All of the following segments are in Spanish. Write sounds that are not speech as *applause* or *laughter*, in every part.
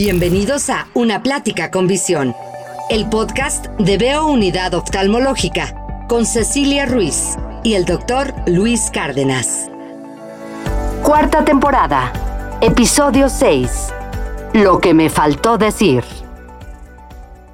Bienvenidos a Una Plática con Visión, el podcast de Veo Unidad Oftalmológica con Cecilia Ruiz y el doctor Luis Cárdenas. Cuarta temporada, episodio 6. Lo que me faltó decir.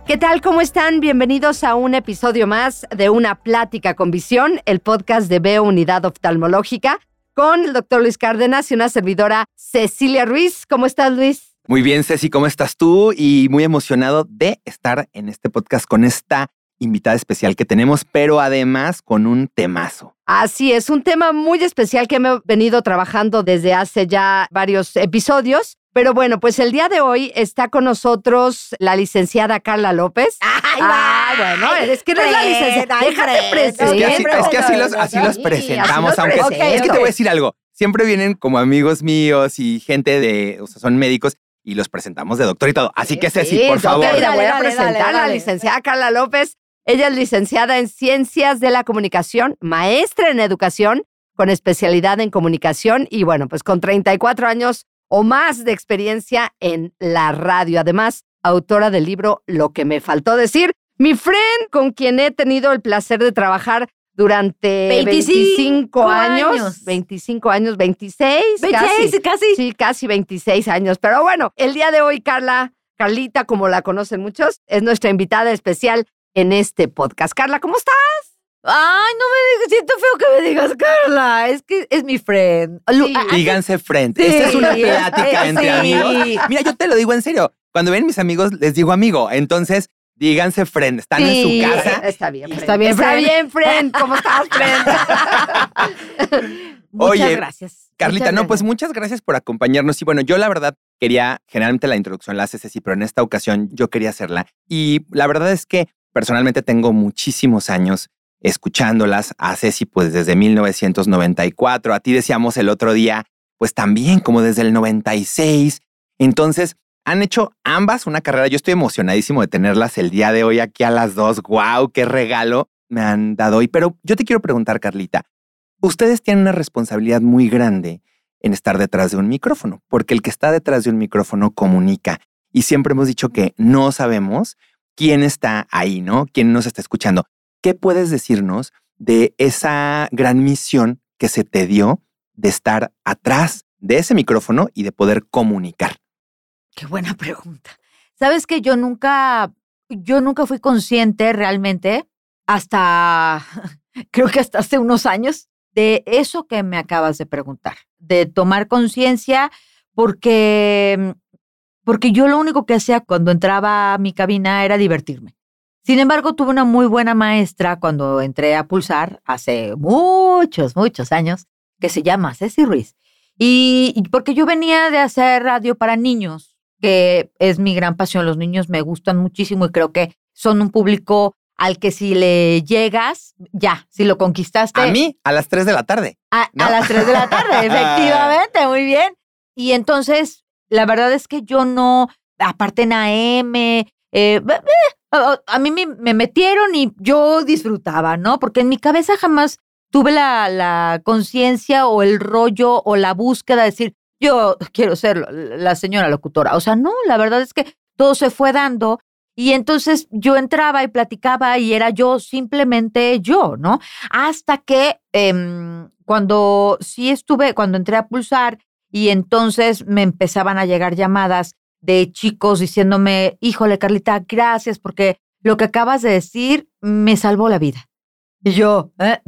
¿Qué tal? ¿Cómo están? Bienvenidos a un episodio más de Una Plática con Visión, el podcast de Veo Unidad Oftalmológica con el doctor Luis Cárdenas y una servidora Cecilia Ruiz. ¿Cómo estás, Luis? Muy bien, Ceci, ¿cómo estás tú? Y muy emocionado de estar en este podcast con esta invitada especial que tenemos, pero además con un temazo. Así es, un tema muy especial que hemos venido trabajando desde hace ya varios episodios. Pero bueno, pues el día de hoy está con nosotros la licenciada Carla López. ¡Ay, ah, bueno, es que no es la licenciada. Déjate presentar. Es que así, es que así los, así los presentamos, aunque es que te voy a decir algo. Siempre vienen como amigos míos y gente de, o sea, son médicos y los presentamos de doctor y todo. Así que Ceci, por favor. la voy a presentar a la licenciada Carla López. Ella es licenciada en Ciencias de la Comunicación, maestra en Educación, con especialidad en Comunicación y bueno, pues con 34 años o más de experiencia en la radio. Además, autora del libro Lo que me faltó decir. Mi friend, con quien he tenido el placer de trabajar durante 25, años, 25 años, 26, 26 casi, Sí, casi 26 años. Pero bueno, el día de hoy, Carla, Carlita, como la conocen muchos, es nuestra invitada especial en este podcast. Carla, ¿cómo estás? Ay, no me digas, siento feo que me digas, Carla. Es que es mi friend. Díganse friend. Esta es una plática *laughs* entre amigos. Mira, yo te lo digo en serio. Cuando ven mis amigos, les digo amigo. Entonces, Díganse friend, están en su casa. Está bien, friend. Está bien, está bien, friend. ¿Cómo estás, friend? *laughs* muchas gracias. Carlita, no, pues muchas gracias por acompañarnos. Y bueno, yo la verdad quería, generalmente la introducción la hace Ceci, pero en esta ocasión yo quería hacerla. Y la verdad es que personalmente tengo muchísimos años escuchándolas a Ceci, pues desde 1994. A ti decíamos el otro día, pues también como desde el 96. Entonces, han hecho ambas una carrera. Yo estoy emocionadísimo de tenerlas el día de hoy aquí a las dos. ¡Wow! ¡Qué regalo me han dado hoy! Pero yo te quiero preguntar, Carlita, ustedes tienen una responsabilidad muy grande en estar detrás de un micrófono, porque el que está detrás de un micrófono comunica. Y siempre hemos dicho que no sabemos quién está ahí, ¿no? ¿Quién nos está escuchando? ¿Qué puedes decirnos de esa gran misión que se te dio de estar atrás de ese micrófono y de poder comunicar? Qué buena *laughs* pregunta. Sabes que yo nunca, yo nunca fui consciente realmente hasta, *laughs* creo que hasta hace unos años, de eso que me acabas de preguntar, de tomar conciencia, porque, porque yo lo único que hacía cuando entraba a mi cabina era divertirme. Sin embargo, tuve una muy buena maestra cuando entré a Pulsar hace muchos, muchos años, que se llama Ceci Ruiz. y porque yo venía de hacer radio para niños que es mi gran pasión. Los niños me gustan muchísimo y creo que son un público al que si le llegas, ya, si lo conquistaste. A mí, a las 3 de la tarde. A, las 3 de la tarde, *laughs* efectivamente, muy bien. Y entonces, la verdad es que yo no, aparte en AM, eh, a mí me, metieron y yo disfrutaba, ¿no? Porque en mi cabeza jamás tuve la, la conciencia o el rollo o la búsqueda de decir, yo quiero ser la señora locutora. O sea, no, la verdad es que todo se fue dando y entonces yo entraba y platicaba y era yo simplemente yo, ¿no? Hasta que em, cuando sí estuve, cuando entré a pulsar y entonces me empezaban a llegar llamadas de chicos diciéndome, híjole, Carlita, gracias porque lo que acabas de decir me salvó la vida. Y yo, ¿eh?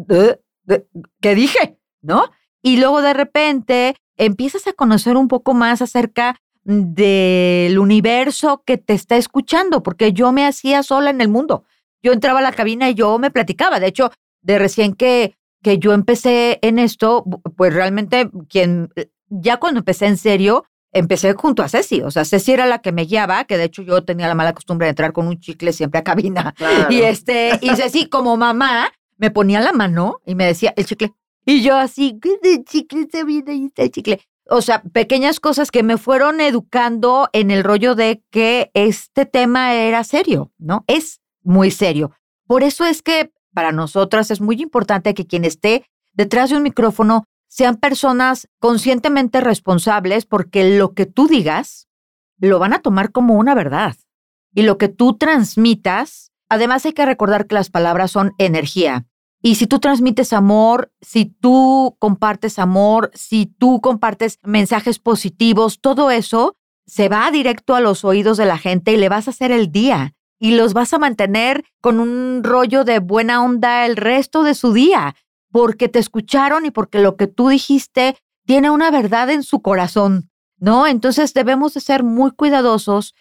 ¿qué dije? ¿No? Y luego de repente empiezas a conocer un poco más acerca del universo que te está escuchando, porque yo me hacía sola en el mundo. Yo entraba a la cabina y yo me platicaba. De hecho, de recién que, que yo empecé en esto, pues realmente quien, ya cuando empecé en serio, empecé junto a Ceci. O sea, Ceci era la que me guiaba, que de hecho yo tenía la mala costumbre de entrar con un chicle siempre a cabina. Y este, y Ceci, como mamá, me ponía la mano y me decía, el chicle, y yo así, de chicle se viene y está chicle. O sea, pequeñas cosas que me fueron educando en el rollo de que este tema era serio, ¿no? Es muy serio. Por eso es que para nosotras es muy importante que quien esté detrás de un micrófono sean personas conscientemente responsables porque lo que tú digas lo van a tomar como una verdad. Y lo que tú transmitas, además hay que recordar que las palabras son energía. Y si tú transmites amor, si tú compartes amor, si tú compartes mensajes positivos, todo eso se va directo a los oídos de la gente y le vas a hacer el día y los vas a mantener con un rollo de buena onda el resto de su día, porque te escucharon y porque lo que tú dijiste tiene una verdad en su corazón, ¿no? Entonces debemos de ser muy cuidadosos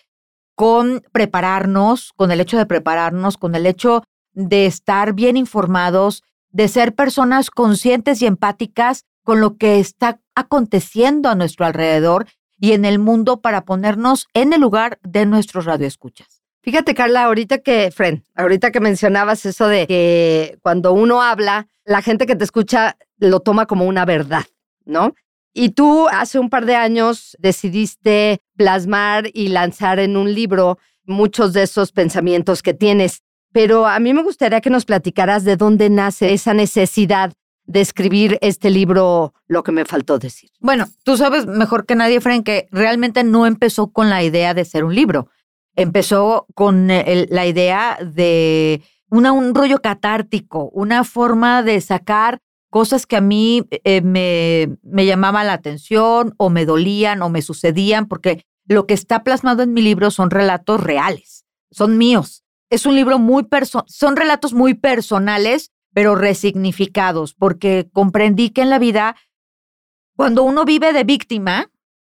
con prepararnos, con el hecho de prepararnos, con el hecho de estar bien informados, de ser personas conscientes y empáticas con lo que está aconteciendo a nuestro alrededor y en el mundo para ponernos en el lugar de nuestros radioescuchas. Fíjate, Carla, ahorita que, Fren, ahorita que mencionabas eso de que cuando uno habla, la gente que te escucha lo toma como una verdad, ¿no? Y tú hace un par de años decidiste plasmar y lanzar en un libro muchos de esos pensamientos que tienes. Pero a mí me gustaría que nos platicaras de dónde nace esa necesidad de escribir este libro, lo que me faltó decir. Bueno, tú sabes mejor que nadie, Fren, que realmente no empezó con la idea de ser un libro empezó con la idea de un rollo catártico, una forma de sacar cosas que a mí eh, me, me llamaban la atención o me dolían o me sucedían, porque lo que está plasmado en mi libro son relatos reales, son míos. Es un libro muy personal, son relatos muy personales, pero resignificados, porque comprendí que en la vida, cuando uno vive de víctima,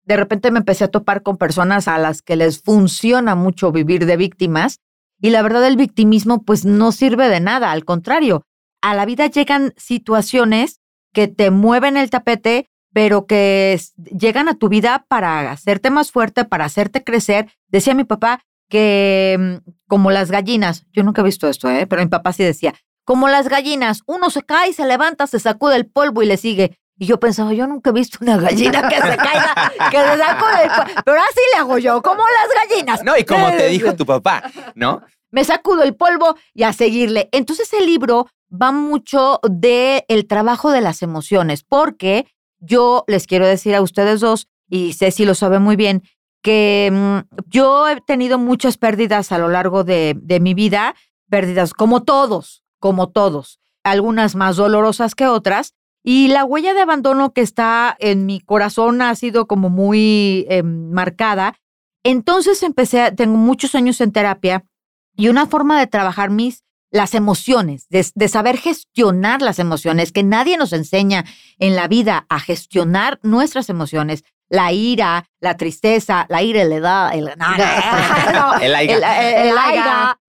de repente me empecé a topar con personas a las que les funciona mucho vivir de víctimas y la verdad el victimismo pues no sirve de nada, al contrario, a la vida llegan situaciones que te mueven el tapete, pero que llegan a tu vida para hacerte más fuerte, para hacerte crecer. Decía mi papá que mm, como las gallinas, yo nunca he visto esto, ¿eh? pero mi papá sí decía, como las gallinas, uno se cae, se levanta, se sacude el polvo y le sigue. Y yo pensaba, yo nunca he visto una gallina que se caiga, que se sacude el polvo. Pero así le hago yo, como las gallinas. No, y como te *laughs* dijo tu papá, ¿no? Me sacudo el polvo y a seguirle. Entonces el libro va mucho del el trabajo de las emociones, porque yo les quiero decir a ustedes dos, y Ceci lo sabe muy bien, que mm, yo he tenido muchas pérdidas a lo largo de, de mi vida, pérdidas como todos, como todos, algunas más dolorosas que otras, y la huella de abandono que está en mi corazón ha sido como muy em, marcada. Entonces empecé, tengo muchos años en terapia y una forma de trabajar mis las emociones, de, saber gestionar las emociones, que nadie nos enseña en la vida a gestionar nuestras emociones. La ira, la tristeza, la ira, la edad, el, el, el,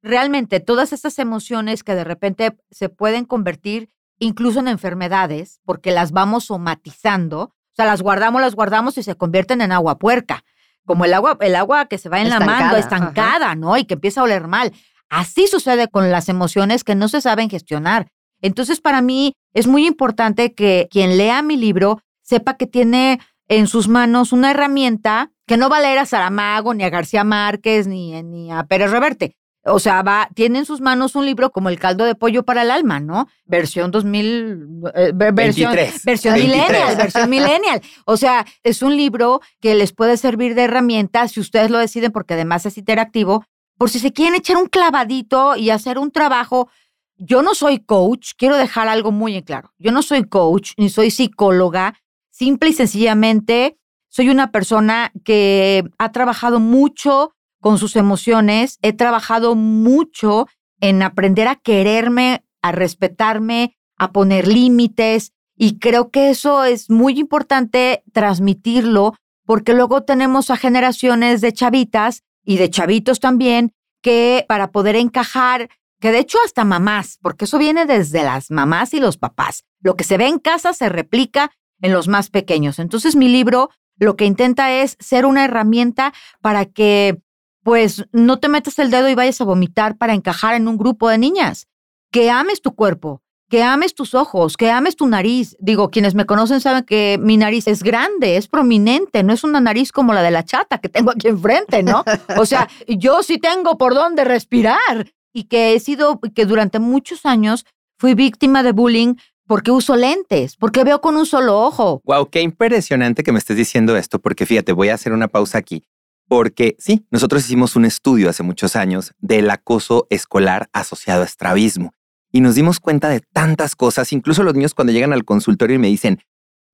Realmente, todas estas emociones que de repente se pueden convertir incluso en enfermedades, porque las vamos somatizando, o sea, las guardamos, las guardamos y se convierten en agua puerca, como el agua, el agua que se va en la mano, estancada, ¿no? Y que empieza a oler mal. Así sucede con las emociones que no se saben gestionar. Entonces, para mí es muy importante que quien lea mi libro sepa que tiene en sus manos una herramienta que no va a leer a Saramago, ni a García Márquez, ni, ni a Pérez Reverte, o sea, va, tiene en sus manos un libro como El caldo de pollo para el alma, ¿no? Versión 2000, eh, versión, versión millennial, versión millennial. O sea, es un libro que les puede servir de herramienta si ustedes lo deciden, porque además es interactivo, por si se quieren echar un clavadito y hacer un trabajo. Yo no soy coach, quiero dejar algo muy en claro. Yo no soy coach ni soy psicóloga, simple y sencillamente soy una persona que ha trabajado mucho con sus emociones. He trabajado mucho en aprender a quererme, a respetarme, a poner límites y creo que eso es muy importante transmitirlo porque luego tenemos a generaciones de chavitas y de chavitos también que para poder encajar, que de hecho hasta mamás, porque eso viene desde las mamás y los papás. Lo que se ve en casa se replica en los más pequeños. Entonces mi libro lo que intenta es ser una herramienta para que pues no te metas el dedo y vayas a vomitar para encajar en un grupo de niñas. Que ames tu cuerpo, que ames tus ojos, que ames tu nariz. Digo, quienes me conocen saben que mi nariz es grande, es prominente, no es una nariz como la de la chata que tengo aquí enfrente, ¿no? O sea, *laughs* yo sí tengo por dónde respirar y que he sido, que durante muchos años fui víctima de bullying porque uso lentes, porque veo con un solo ojo. Wow, qué impresionante que me estés diciendo esto, porque fíjate, voy a hacer una pausa aquí porque sí, nosotros hicimos un estudio hace muchos años del acoso escolar asociado a estrabismo y nos dimos cuenta de tantas cosas, incluso los niños cuando llegan al consultorio y me dicen,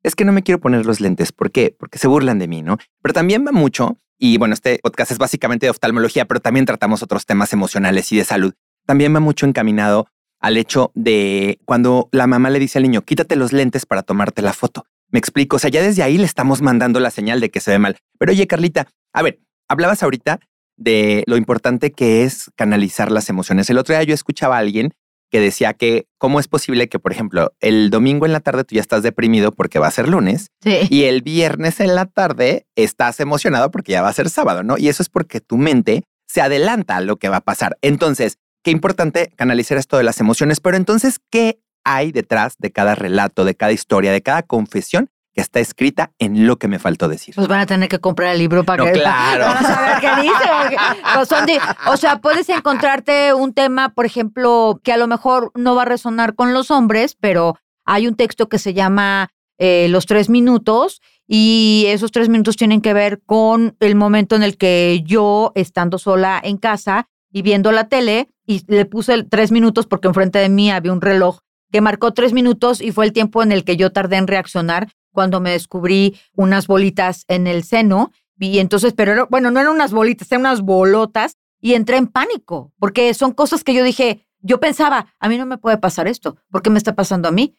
es que no me quiero poner los lentes, ¿por qué? Porque se burlan de mí, ¿no? Pero también va mucho, y bueno, este podcast es básicamente de oftalmología, pero también tratamos otros temas emocionales y de salud, también va mucho encaminado al hecho de cuando la mamá le dice al niño, quítate los lentes para tomarte la foto. Me explico, o sea, ya desde ahí le estamos mandando la señal de que se ve mal. Pero oye, Carlita, a ver, hablabas ahorita de lo importante que es canalizar las emociones. El otro día yo escuchaba a alguien que decía que cómo es posible que, por ejemplo, el domingo en la tarde tú ya estás deprimido porque va a ser lunes y el viernes en la tarde estás emocionado porque ya va a ser sábado, ¿no? Y eso es porque tu mente se adelanta a lo que va a pasar. Entonces, qué importante canalizar esto de las emociones, pero entonces, ¿qué hay detrás de cada relato, de cada historia, de cada confesión que está escrita en lo que me faltó decir. Pues van a tener que comprar el libro para no, que *laughs* claro. van a saber qué dice. Pues son de, o sea, puedes encontrarte un tema, por ejemplo, que a lo mejor no va a resonar con los hombres, pero hay un texto que se llama eh, Los tres minutos y esos tres minutos tienen que ver con el momento en el que yo, estando sola en casa y viendo la tele, y le puse tres minutos porque enfrente de mí había un reloj que marcó tres minutos y fue el tiempo en el que yo tardé en reaccionar cuando me descubrí unas bolitas en el seno. Y entonces, pero bueno, no eran unas bolitas, eran unas bolotas y entré en pánico, porque son cosas que yo dije, yo pensaba, a mí no me puede pasar esto, ¿por qué me está pasando a mí?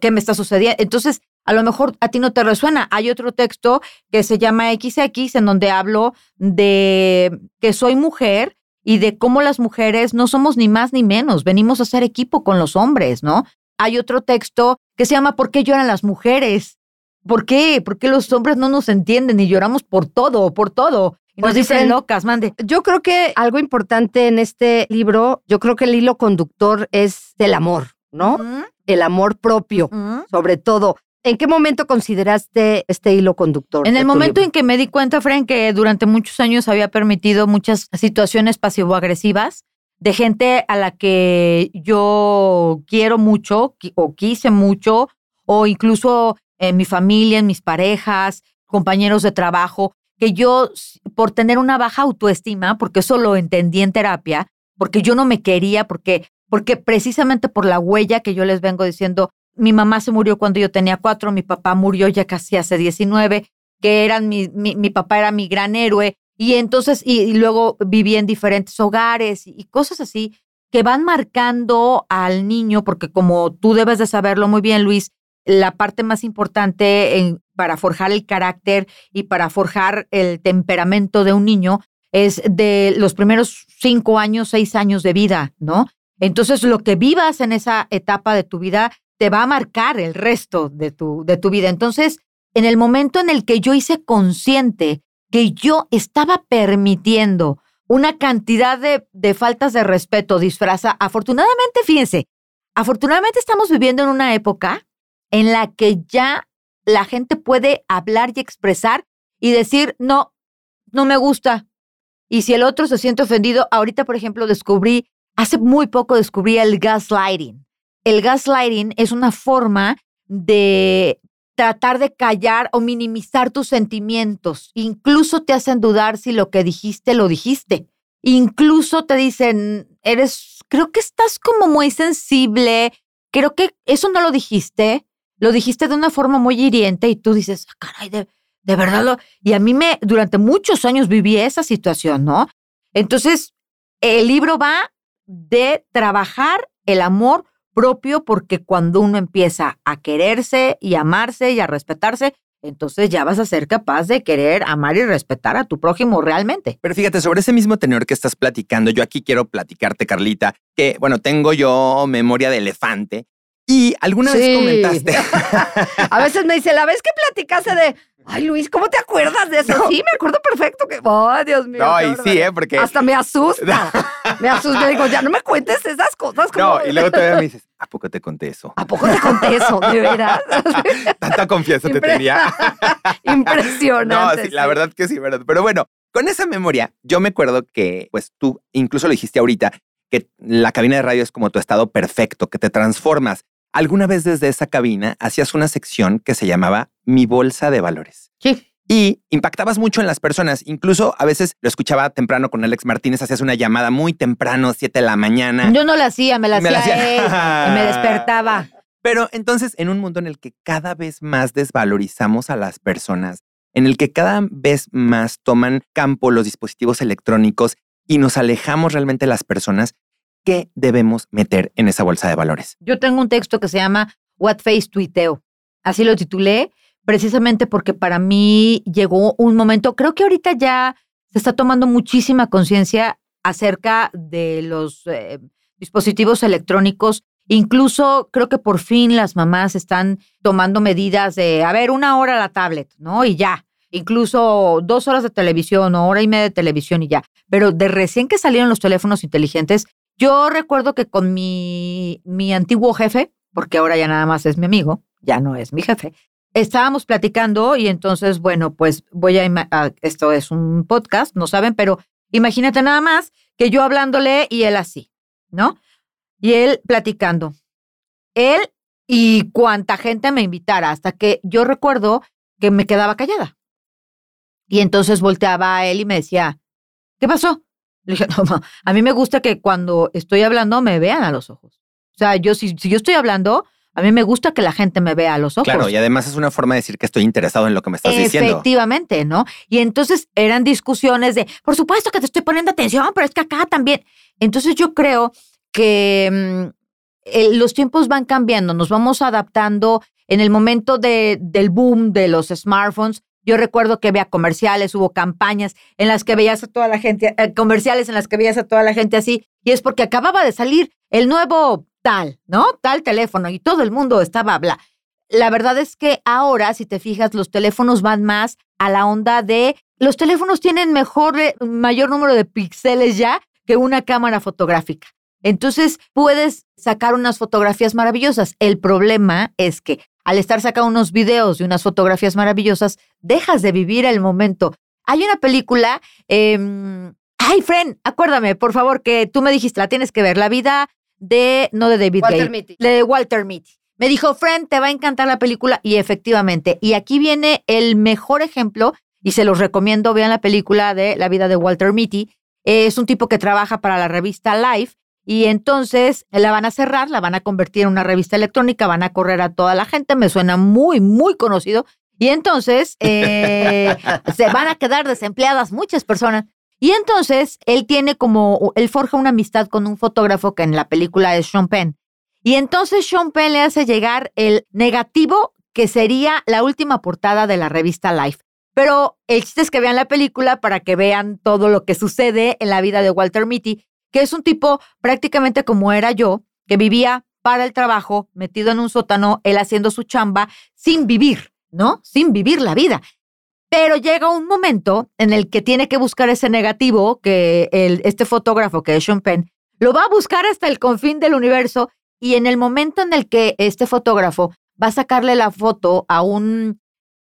¿Qué me está sucediendo? Entonces, a lo mejor a ti no te resuena. Hay otro texto que se llama XX, en donde hablo de que soy mujer y de cómo las mujeres no somos ni más ni menos, venimos a ser equipo con los hombres, ¿no? Hay otro texto que se llama ¿Por qué lloran las mujeres? ¿Por qué? ¿Por qué los hombres no nos entienden y lloramos por todo, por todo? Y nos dicen locas, mande. Yo creo que algo importante en este libro, yo creo que el hilo conductor es el amor, ¿no? El amor propio, sobre todo. ¿En qué momento consideraste este hilo conductor? En el momento en que me di cuenta, Fran, que durante muchos años había permitido muchas situaciones pasivo-agresivas de gente a la que yo quiero mucho o quise mucho, o incluso en mi familia, en mis parejas, compañeros de trabajo, que yo, por tener una baja autoestima, porque eso lo entendí en terapia, porque yo no me quería, porque, porque precisamente por la huella que yo les vengo diciendo, mi mamá se murió cuando yo tenía cuatro, mi papá murió ya casi hace 19, que eran mi, mi, papá era mi gran héroe, y entonces, y, luego viví en diferentes hogares y, cosas así que van marcando al niño, porque como tú debes de saberlo muy bien, Luis, la parte más importante para forjar el carácter y para forjar el temperamento de un niño es de los primeros cinco años, seis años de vida, ¿no? Entonces, lo que vivas en esa etapa de tu vida te va a marcar el resto de tu, de tu vida. Entonces, en el momento en el que yo hice consciente que yo estaba permitiendo una cantidad de, de faltas de respeto disfraza, afortunadamente, fíjense, afortunadamente estamos viviendo en una época en la que ya la gente puede hablar y expresar y decir, no, no me gusta. Y si el otro se siente ofendido, ahorita, por ejemplo, descubrí, hace muy poco descubrí el gaslighting el gaslighting es una forma de tratar de callar o minimizar tus sentimientos. Incluso te hacen dudar si lo que dijiste lo dijiste. Incluso te dicen, eres, creo que estás como muy sensible, creo que eso no lo dijiste, lo dijiste de una forma muy hiriente y tú dices, ah, caray, de, verdad lo... Y a mí me, durante muchos años viví esa situación, ¿no? Entonces, el libro va de trabajar el amor propio porque cuando uno empieza a quererse y amarse y a respetarse, entonces ya vas a ser capaz de querer, amar y respetar a tu prójimo realmente. Pero fíjate, sobre ese mismo tenor que estás platicando, yo aquí quiero platicarte, Carlita, que bueno, tengo yo memoria de elefante y alguna vez comentaste. *laughs* a veces me dice, la vez que platicaste de, ay Luis, ¿cómo te acuerdas de eso? Sí, me acuerdo perfecto que, ay Dios mío. No, y sí, ¿eh? Porque. Hasta me asusta. *laughs* me asusta. Digo, ya no me cuentes esas cosas. Como... No, y luego todavía me dices, *laughs* ¿a poco te conté eso? ¿A poco te conté eso? De veras. Tanta confianza te tenía. Impresionante. No, sí, la verdad que sí, verdad. Pero bueno, con esa memoria, yo me acuerdo que, pues tú incluso lo dijiste ahorita, que la cabina de radio es como tu estado perfecto, que te transformas. Alguna vez desde esa cabina hacías una sección que se llamaba Mi Bolsa de Valores. Sí. y impactabas mucho en las personas. Incluso a veces lo escuchaba temprano con Alex Martínez, hacías una llamada muy temprano, 7 de la mañana. Yo no la hacía, me la Me la hacía, hacía. él y me despertaba. *laughs* Pero entonces, en un mundo en el que cada vez más desvalorizamos a las personas, en el que cada vez más toman campo los dispositivos electrónicos y nos alejamos realmente de las personas, ¿qué debemos meter en esa bolsa de valores? Yo tengo un texto que se llama What Face Tuiteo. Así lo titulé, precisamente porque para mí llegó un momento, creo que ahorita ya se está tomando muchísima conciencia acerca de los eh, dispositivos electrónicos. Incluso creo que por fin las mamás están tomando medidas de, a ver, una hora la tablet, ¿no? Y ya. Incluso dos horas de televisión o hora y media de televisión y ya. Pero de recién que salieron los teléfonos inteligentes, yo recuerdo que con mi, mi antiguo jefe, porque ahora ya nada más es mi amigo, ya no es mi jefe, estábamos platicando y entonces, bueno, pues voy a, ah, esto es un podcast, no saben, pero imagínate nada más que yo hablándole y él así, ¿no? Y él platicando. Él y cuánta gente me invitara, hasta que yo recuerdo que me quedaba callada. Y entonces volteaba a él y me decía, ¿qué pasó? Le dije, *laughs* no, ma, a mí me gusta que cuando estoy hablando me vean a los ojos. O sea, yo si, si yo estoy hablando, a mí me gusta que la gente me vea a los ojos. Claro, y además es una forma de decir que estoy interesado en lo que me estás diciendo. Efectivamente, ¿no? Y entonces eran discusiones de, por supuesto que te estoy poniendo atención, pero es que acá también. Entonces yo creo que mm, eh, los tiempos van cambiando, nos vamos adaptando. En el momento de, del boom de los smartphones, yo recuerdo que había comerciales, hubo campañas en las que veías a toda la gente, eh, comerciales en las que veías a toda la gente así, y es porque acababa de salir el nuevo tal, ¿no? Tal teléfono, y todo el mundo estaba bla. La verdad es que ahora, si te fijas, los teléfonos van más a la onda de los teléfonos tienen mejor, eh, mayor número de píxeles ya que una cámara fotográfica. Entonces puedes sacar unas fotografías maravillosas. El problema es que al estar sacando unos videos y unas fotografías maravillosas, dejas de vivir el momento. Hay una película, eh, ay, friend, acuérdame, por favor, que tú me dijiste, la tienes que ver, la vida de, no de David Walter Gale, Mitty. de Walter Mitty. Me dijo, friend, te va a encantar la película y efectivamente. Y aquí viene el mejor ejemplo y se los recomiendo, vean la película de La vida de Walter Mitty. Es un tipo que trabaja para la revista Life y entonces la van a cerrar, la van a convertir en una revista electrónica, van a correr a toda la gente, me suena muy, muy conocido. Y entonces eh, *laughs* se van a quedar desempleadas muchas personas. Y entonces él tiene como, él forja una amistad con un fotógrafo que en la película es Sean Penn. Y entonces Sean Penn le hace llegar el negativo que sería la última portada de la revista Life. Pero el chiste es que vean la película para que vean todo lo que sucede en la vida de Walter Mitty, que es un tipo prácticamente como era yo, que vivía para el trabajo, metido en un sótano, él haciendo su chamba, sin vivir, ¿no? Sin vivir la vida. Pero llega un momento en el que tiene que buscar ese negativo que el, este fotógrafo, que es Sean Penn, lo va a buscar hasta el confín del universo y en el momento en el que este fotógrafo va a sacarle la foto a un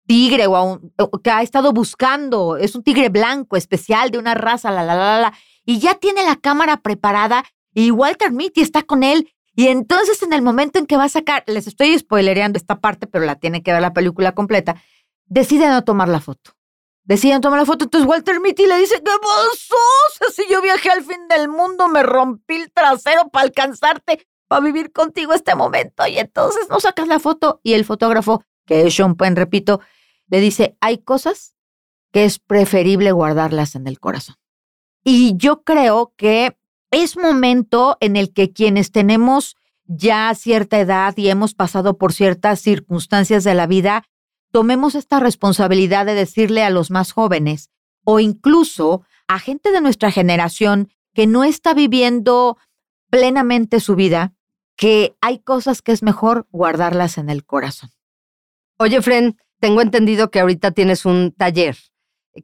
tigre o a un que ha estado buscando, es un tigre blanco especial de una raza, la, la, la, la, y ya tiene la cámara preparada y Walter Mitty está con él. Y entonces en el momento en que va a sacar, les estoy spoilereando esta parte, pero la tiene que ver la película completa, decide no tomar la foto. Deciden tomar la foto, entonces Walter Mitty le dice, ¿qué sea, si yo viajé al fin del mundo, me rompí el trasero para alcanzarte, para vivir contigo este momento. Y entonces no sacas la foto. Y el fotógrafo, que es Sean Penn, repito, le dice, hay cosas que es preferible guardarlas en el corazón. Y yo creo que es momento en el que quienes tenemos ya cierta edad y hemos pasado por ciertas circunstancias de la vida, tomemos esta responsabilidad de decirle a los más jóvenes o incluso a gente de nuestra generación que no está viviendo plenamente su vida, que hay cosas que es mejor guardarlas en el corazón. Oye, Fren, tengo entendido que ahorita tienes un taller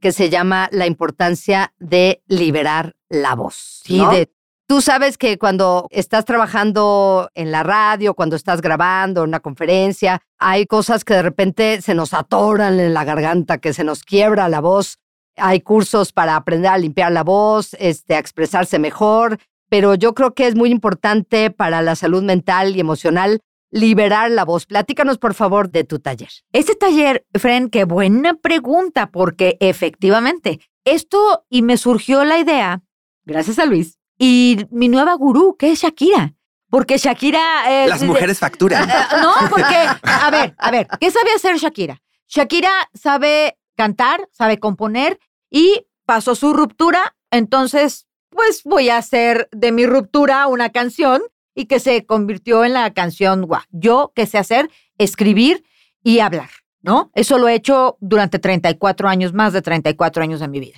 que se llama La importancia de liberar la voz. Sí, ¿no? de- Tú sabes que cuando estás trabajando en la radio, cuando estás grabando una conferencia, hay cosas que de repente se nos atoran en la garganta, que se nos quiebra la voz. Hay cursos para aprender a limpiar la voz, este, a expresarse mejor, pero yo creo que es muy importante para la salud mental y emocional liberar la voz. Platícanos, por favor, de tu taller. Este taller, Fren, qué buena pregunta, porque efectivamente, esto y me surgió la idea, Gracias a Luis. y mi nueva gurú, que es Shakira. Porque Shakira. eh, Las mujeres facturan. Ah, No, porque, a ver, a ver, ¿qué sabe hacer Shakira? Shakira sabe cantar, sabe componer y pasó su ruptura, entonces, pues voy a hacer de mi ruptura una canción y que se convirtió en la canción, guau, yo que sé hacer, escribir y hablar, ¿no? Eso lo he hecho durante 34 años, más de 34 años de mi vida.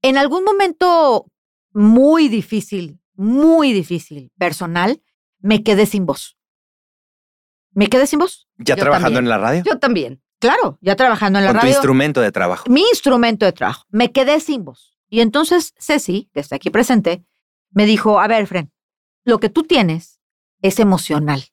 En algún momento muy difícil, muy difícil, personal, me quedé sin voz. Me quedé sin voz. ¿Ya Yo trabajando también. en la radio? Yo también. Claro, ya trabajando en la Con tu radio. instrumento de trabajo. mi instrumento de trabajo. Me quedé sin voz. Y entonces Ceci, que está aquí presente, me dijo, a ver, Fren, lo que tú tienes es emocional.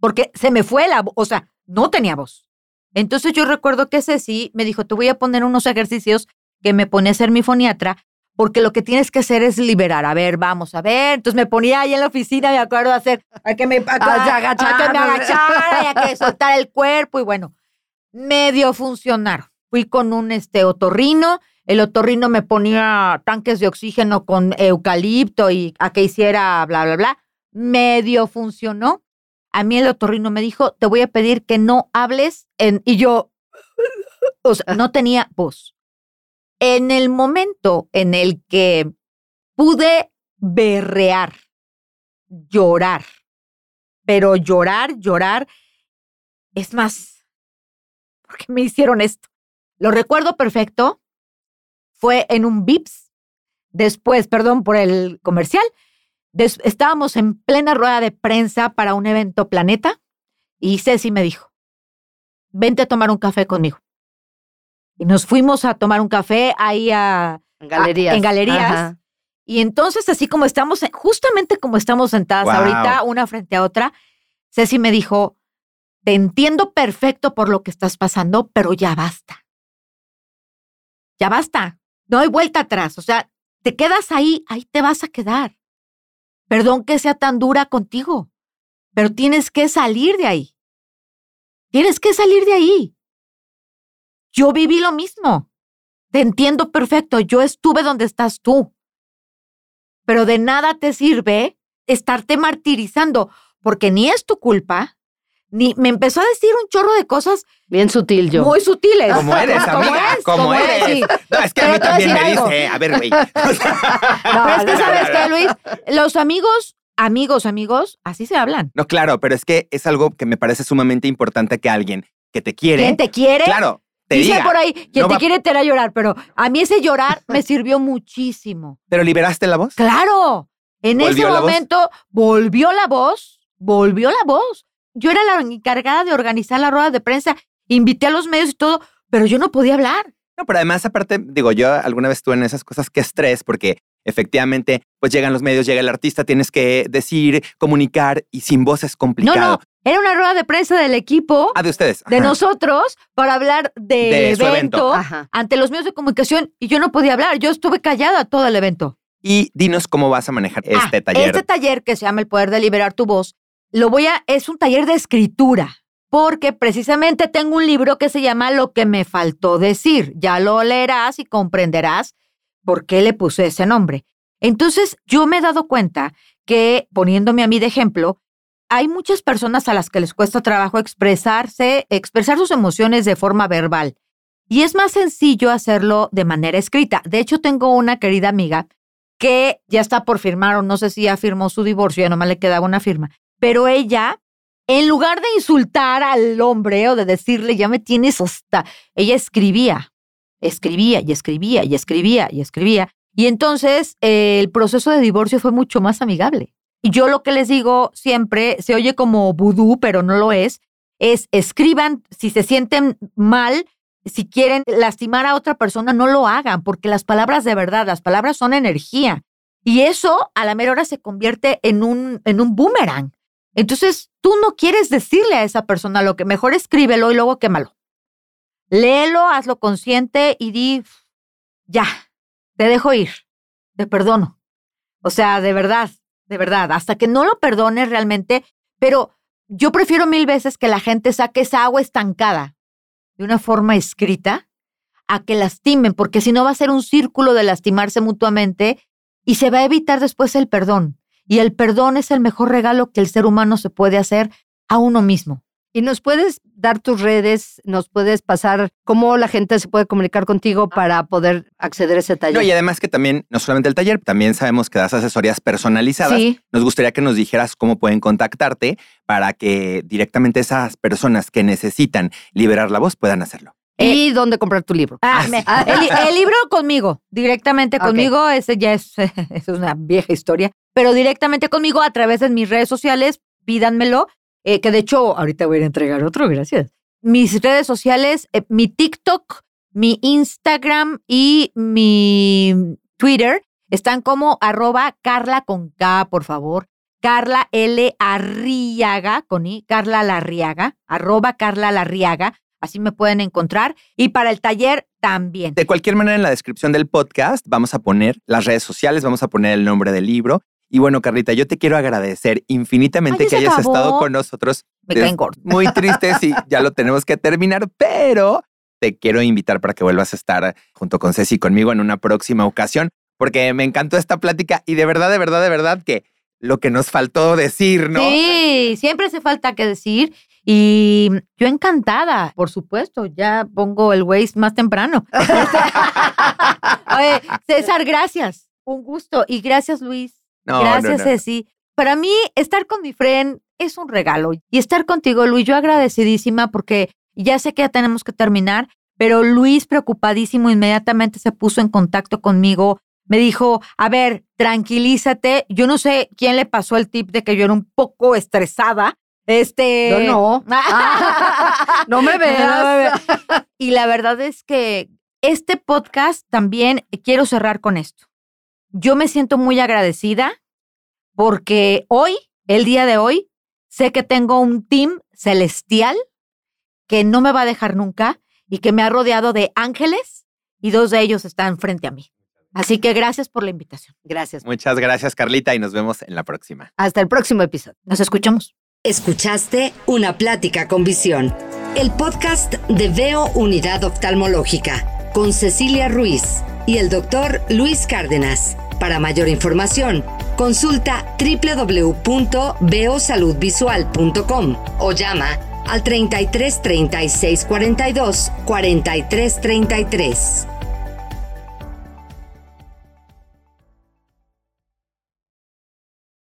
Porque se me fue la voz, o sea, no tenía voz. Entonces yo recuerdo que Ceci me dijo, te voy a poner unos ejercicios que me pone a hacer mi foniatra, porque lo que tienes que hacer es liberar. A ver, vamos a ver. Entonces me ponía ahí en la oficina, me acuerdo, a hacer, a que me, a, Ah, ya, a- a que me agachara y a que soltara el cuerpo. Y bueno, medio funcionaron. Fui con un este, otorrino, el otorrino me ponía tanques de oxígeno con eucalipto y a que hiciera bla, bla, bla. Medio funcionó. A mí el otorrino me dijo, te voy a pedir que no hables en... Y yo, *laughs* o sea, no tenía voz. En el momento en el que pude berrear, llorar, pero llorar, llorar, es más, ¿por qué me hicieron esto? Lo recuerdo perfecto. Fue en un VIPS. Después, perdón por el comercial. des- estábamos en plena rueda de prensa para un evento Planeta y Ceci me dijo, vente a tomar un café conmigo. Y nos fuimos a tomar un café ahí a, En galerías. En galerías. Ajá. y entonces, así como estamos, justamente como estamos sentadas ahorita, una frente a otra, Ceci me dijo, te entiendo perfecto por lo que estás pasando, pero ya basta. Ya basta. No hay vuelta atrás. O sea, te quedas ahí, ahí te vas a quedar. Perdón que sea tan dura contigo, pero tienes que salir de ahí. Tienes que salir de ahí. Yo viví lo mismo. Te entiendo perfecto. Yo estuve donde estás tú. Pero de nada te sirve estarte martirizando, porque ni es tu culpa, ni me empezó a decir un chorro de cosas Bien sutil yo. muy sutiles. Como eres, Como amiga. Como como es, eres. sí. No, es que Pero a mí también me algo. dice, a ver, güey. *laughs* Pero es que, ¿sabes qué. Luis? Los amigos, amigos, amigos, así se hablan. No, claro, pero es que es algo que me parece sumamente importante que alguien que te quiere, ¿Quién te quiere? claro, te Dice diga. por ahí, quien no te va- quiere te hará llorar, pero a mí ese llorar *laughs* me sirvió muchísimo. Pero liberaste la voz. Claro, en ese momento volvió la voz, volvió la voz. Yo era la encargada de organizar la rueda de prensa, invité a los medios y todo, pero yo no podía hablar. No, pero además, aparte, digo, yo alguna vez estuve en esas cosas que estrés, porque efectivamente, pues llegan los medios, llega el artista, tienes que decir, comunicar, y sin voz es No, complicado. no, era una rueda de prensa del equipo, Ah, de ustedes. de nosotros, para hablar del De evento, evento. Ante los medios de comunicación y yo no podía hablar. Yo estuve callada todo el evento. Y dinos cómo vas a manejar Ah, este taller. Este taller que se llama El Poder de Liberar tu Voz, lo voy a, es un taller de escritura, porque precisamente tengo un libro que se llama Lo que me faltó decir. Ya lo leerás y comprenderás por qué le puse ese nombre. Entonces, yo me he dado cuenta que, poniéndome a mí de ejemplo, hay muchas personas a las que les cuesta trabajo expresarse, expresar sus emociones de forma verbal. Y es más sencillo hacerlo de manera escrita. De hecho, tengo una querida amiga que ya está por firmar, o no sé si ya firmó su divorcio, ya nomás le quedaba una firma. Pero ella, en lugar de insultar al hombre o de decirle, ya me tienes hasta, ella escribía, escribía y escribía y escribía y escribía. Y entonces eh, el proceso de divorcio fue mucho más amigable. Y yo lo que les digo siempre, se oye como vudú, pero no lo es, es escriban si se sienten mal, si quieren lastimar a otra persona, no lo hagan, porque las palabras de verdad, las palabras son energía. Y eso a la mera hora se convierte en un, en un boomerang. Entonces, tú no quieres decirle a esa persona lo que mejor escríbelo y luego quémalo. Léelo, hazlo consciente y di, ya, te dejo ir, te perdono. O sea, de verdad, de verdad, hasta que no lo perdones realmente, pero yo prefiero mil veces que la gente saque esa agua estancada de una forma escrita a que lastimen, porque si no va a ser un círculo de lastimarse mutuamente y se va a evitar después el perdón. Y el perdón es el mejor regalo que el ser humano se puede hacer a uno mismo. Y nos puedes dar tus redes, nos puedes pasar cómo la gente se puede comunicar contigo para poder acceder a ese taller. No, y además que también, no solamente el taller, también sabemos que das asesorías personalizadas. Sí. Nos gustaría que nos dijeras cómo pueden contactarte para que directamente esas personas que necesitan liberar la voz puedan hacerlo. Y dónde comprar tu libro. Ah, me- el, el libro conmigo, directamente conmigo, ese ya es, *laughs* es una vieja historia, pero directamente conmigo a través de mis redes sociales, pídanmelo, eh, que de hecho ahorita voy a entregar otro, gracias. Mis redes sociales, eh, mi TikTok, mi Instagram y mi Twitter están como arroba Carla con K, por favor. Carla L. Arriaga, con I, Carla Larriaga, arroba Carla Larriaga, así me pueden encontrar. Y para el taller también. De cualquier manera, en la descripción del podcast vamos a poner las redes sociales, vamos a poner el nombre del libro. Y bueno, Carlita, yo te quiero agradecer infinitamente Ay, ¿ya que hayas acabó? estado con nosotros. Me caen gordos. Muy triste, *laughs* sí, ya lo tenemos que terminar, pero te quiero invitar para que vuelvas a estar junto con Ceci y conmigo en una próxima ocasión, porque me encantó esta plática y de verdad, de verdad, de verdad que lo que nos faltó decir, ¿no? Sí, siempre hace falta que decir. Y yo encantada, por supuesto, ya pongo el Waze más temprano. *laughs* Oye, César, gracias. Un gusto. Y gracias, Luis. No, no, gracias, no. Ceci. Para mí, estar con mi friend es un regalo. Y estar contigo, Luis, yo agradecidísima porque ya sé que ya tenemos que terminar, pero Luis, preocupadísimo, inmediatamente se puso en contacto conmigo. Me dijo, a ver, tranquilízate. Yo no sé quién le pasó el tip de que yo era un poco estresada. Este. Yo no. *laughs* No me *laughs* veas. Y la verdad es que este podcast también quiero cerrar con esto. Yo me siento muy agradecida porque hoy, el día de hoy, sé que tengo un team celestial que no me va a dejar nunca y que me ha rodeado de ángeles y dos de ellos están frente a mí. Así que gracias por la invitación. Gracias. Muchas gracias, Carlita, y nos vemos en la próxima. Hasta el próximo episodio. Nos escuchamos. Escuchaste Una Plática con Visión, el podcast de Veo Unidad Oftalmológica, con Cecilia Ruiz y el doctor Luis Cárdenas. Para mayor información, consulta www.veosaludvisual.com o llama al 33 36 42 43 33.